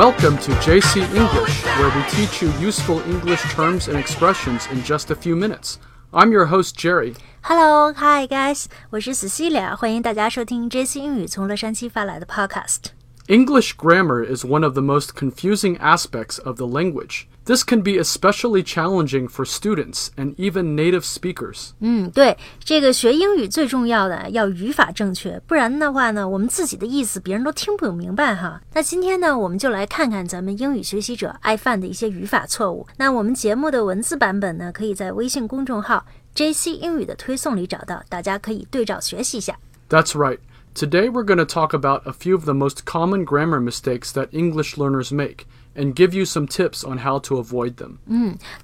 Welcome to JC English, where we teach you useful English terms and expressions in just a few minutes. I'm your host, Jerry. Hello, hi guys，我是 Cecilia，欢迎大家收听 JC 英语从洛杉矶发来的 Podcast。 English grammar is one of the most confusing aspects of the language. This can be especially challenging for students and even native speakers. 嗯，对，这个学英语最重要的要语法正确，不然的话呢，我们自己的意思别人都听不明白哈。那今天呢，我们就来看看咱们英语学习者爱犯的一些语法错误。那我们节目的文字版本呢，可以在微信公众号 JC 英语的推送里找到，大家可以对照学习一下。 That's right. Today we're going to talk about a few of the most common grammar mistakes that English learners make and give you some tips on how to avoid them.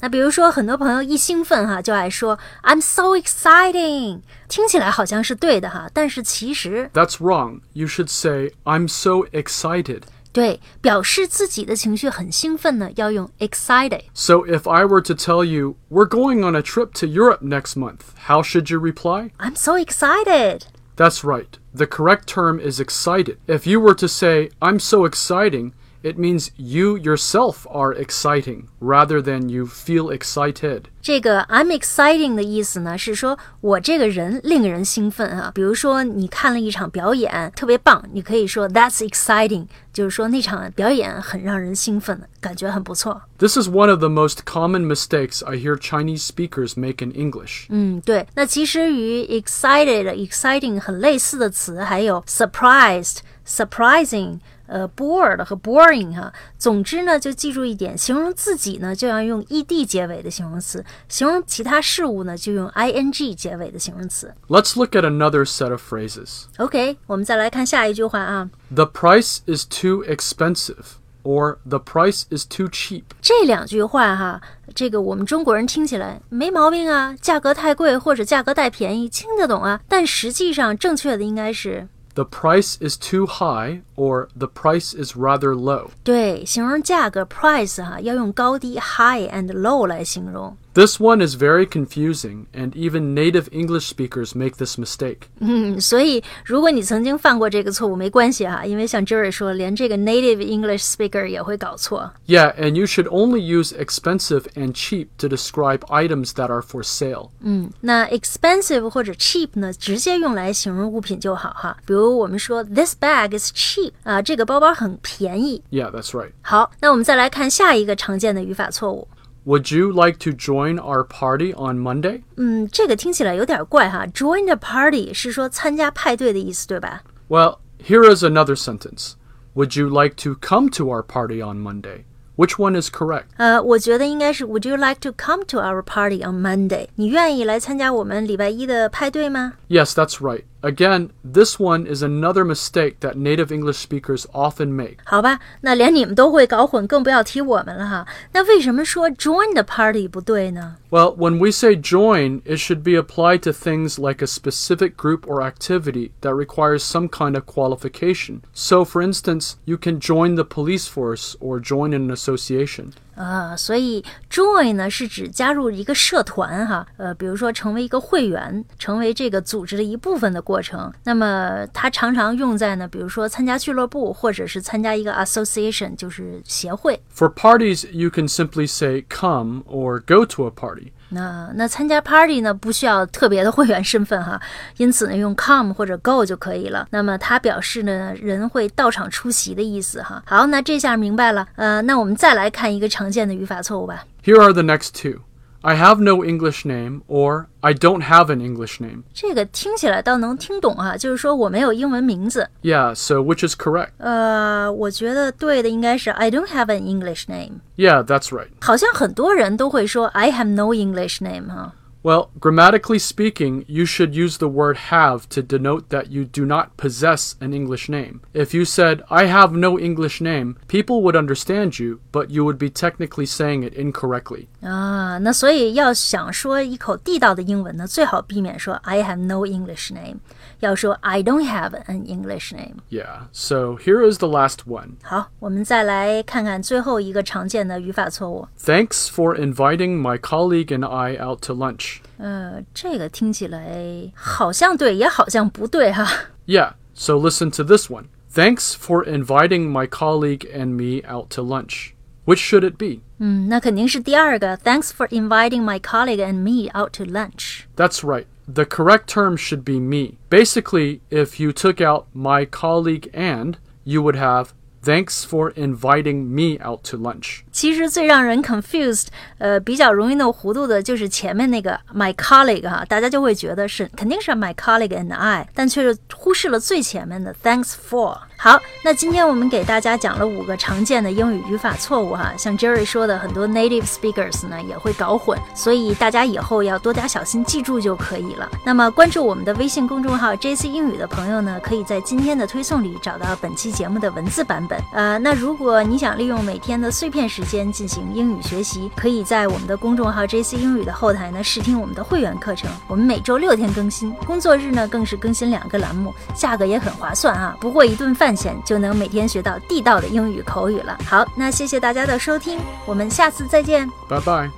那比如说，很多朋友一兴奋哈，就爱说 "I'm so exciting"，听起来好像是对的哈，但是其实 That's wrong. You should say, I'm so excited. 对表示自己的情绪很兴奋呢，要用 excited。 So if I were to tell you, we're going on a trip to Europe next month, how should you reply? I'm so excited。 That's right. The correct term is excited. If you were to say, I'm so exciting, it means you yourself are exciting rather than you feel excited. 这个 I'm exciting 的意思呢，是说我这个人令人兴奋啊。比如说你看了一场表演，特别棒，你可以说 That's exciting，就是说那场表演很让人兴奋，感觉很不错。 This is one of the most common mistakes I hear Chinese speakers make in English. 嗯，对。那其实与 excited、exciting 很类似的词还有 surprised、surprising。 呃，bored 和 boring 哈，总之呢，就记住一点，形容自己呢就要用 ed 结尾的形容词，形容其他事物呢就用 ing 结尾的形容词。 Let's look at another set of phrases. OK，我们再来看下一句话啊， The price is too expensive, or the price is too cheap. 这两句话哈，这个我们中国人听起来没毛病啊，价格太贵或者价格太便宜，听得懂啊。但实际上正确的应该是 The price is too high, or the price is rather low. 对，形容价格 price 哈，要用高低 high and low 来形容。 This one is very confusing, and even native English speakers make this mistake. 嗯，所以如果你曾经犯过这个错误，没关系哈，因为像 Jerry 说，连这个 native English speaker 也会搞错。 Yeah, and you should only use expensive and cheap to describe items that are for sale. 嗯，那 expensive 或者 cheap 呢，直接用来形容物品就好哈。比如我们说 This bag is cheap 啊，这个包包很便宜。 Yeah, that's right. 好，那我们再来看下一个常见的语法错误。 Would you like to join our party on Monday? 嗯，这个听起来有点怪哈。Join the party 是说参加派对的意思，对吧？ Well, here is another sentence. Would you like to come to our party on Monday? Which one is correct? 呃，我觉得应该是 Would you like to come to our party on Monday？你愿意来参加我们礼拜一的派对吗？ Yes, that's right. Again, this one is another mistake that native English speakers often make. 好吧，那连你们都会搞混，更不要提我们了哈。那为什么说 join the party 不对呢？ Well, when we say join, it should be applied to things like a specific group or activity that requires some kind of qualification. So, for instance, you can join the police force or join an association. 啊，所以 join 呢是指加入一个社团哈，呃，比如说成为一个会员，成为这个组织的一部分的过程。那么它常常用在呢，比如说参加俱乐部，或者是参加一个 association，就是协会。For parties, you can simply say come or go to a party. 那那参加 party 呢，不需要特别的会员身份哈，因此呢，用 come 或者 go 就可以了。那么它表示呢，人会到场出席的意思哈。好，那这下明白了。呃，那我们再来看一个常见的语法错误吧。Here are the next two I have no English name or I don't have an English name. 这个听起来倒能听懂哈，就是说我没有英文名字。 Yeah, so which is correct? 呃，我觉得对的应该是 I don't have an English name。 Yeah, that's right. 好像很多人都会说 I have no English name 哈。 Well, grammatically speaking, you should use the word have to denote that you do not possess an English name. If you said, I have no English name, people would understand you, but you would be technically saying it incorrectly. 啊，那所以要想说一口地道的英文呢，最好避免说 I have no English name，要说 I don't have an English name。 Yeah, so here is the last one. 好，我们再来看看最后一个常见的语法错误。 Thanks for inviting my colleague and I out to lunch. 呃，这个听起来好像对，也好像不对哈。 Yeah, so listen to this one. Thanks for inviting my colleague and me out to lunch. Which should it be? 嗯，那肯定是第二个。Thanks for inviting my colleague and me out to lunch. That's right. The correct term should be me. Basically, if you took out my colleague and, you would have Thanks for inviting me out to lunch. 其实最让人 confused，呃，比较容易弄糊涂的就是前面那个 my colleague 哈，大家就会觉得是肯定是 my colleague and I，但却忽视了最前面的 Thanks for。 好，那今天我们给大家讲了五个常见的英语语法错误哈，像 Jerry 说的，很多 native speakers 呢也会搞混，所以大家以后要多加小心，记住就可以了。那么关注我们的微信公众号 JC 英语的朋友呢，可以在今天的推送里找到本期节目的文字版本。呃，那如果你想利用每天的碎片时间进行英语学习，可以在我们的公众号 JC 英语的后台呢试听我们的会员课程。我们每周六天更新，工作日呢更是更新两个栏目，价格也很划算啊，不过一顿饭。赚钱就能每天学到地道的英语口语了。好那谢谢大家的收听我们下次再见。拜拜。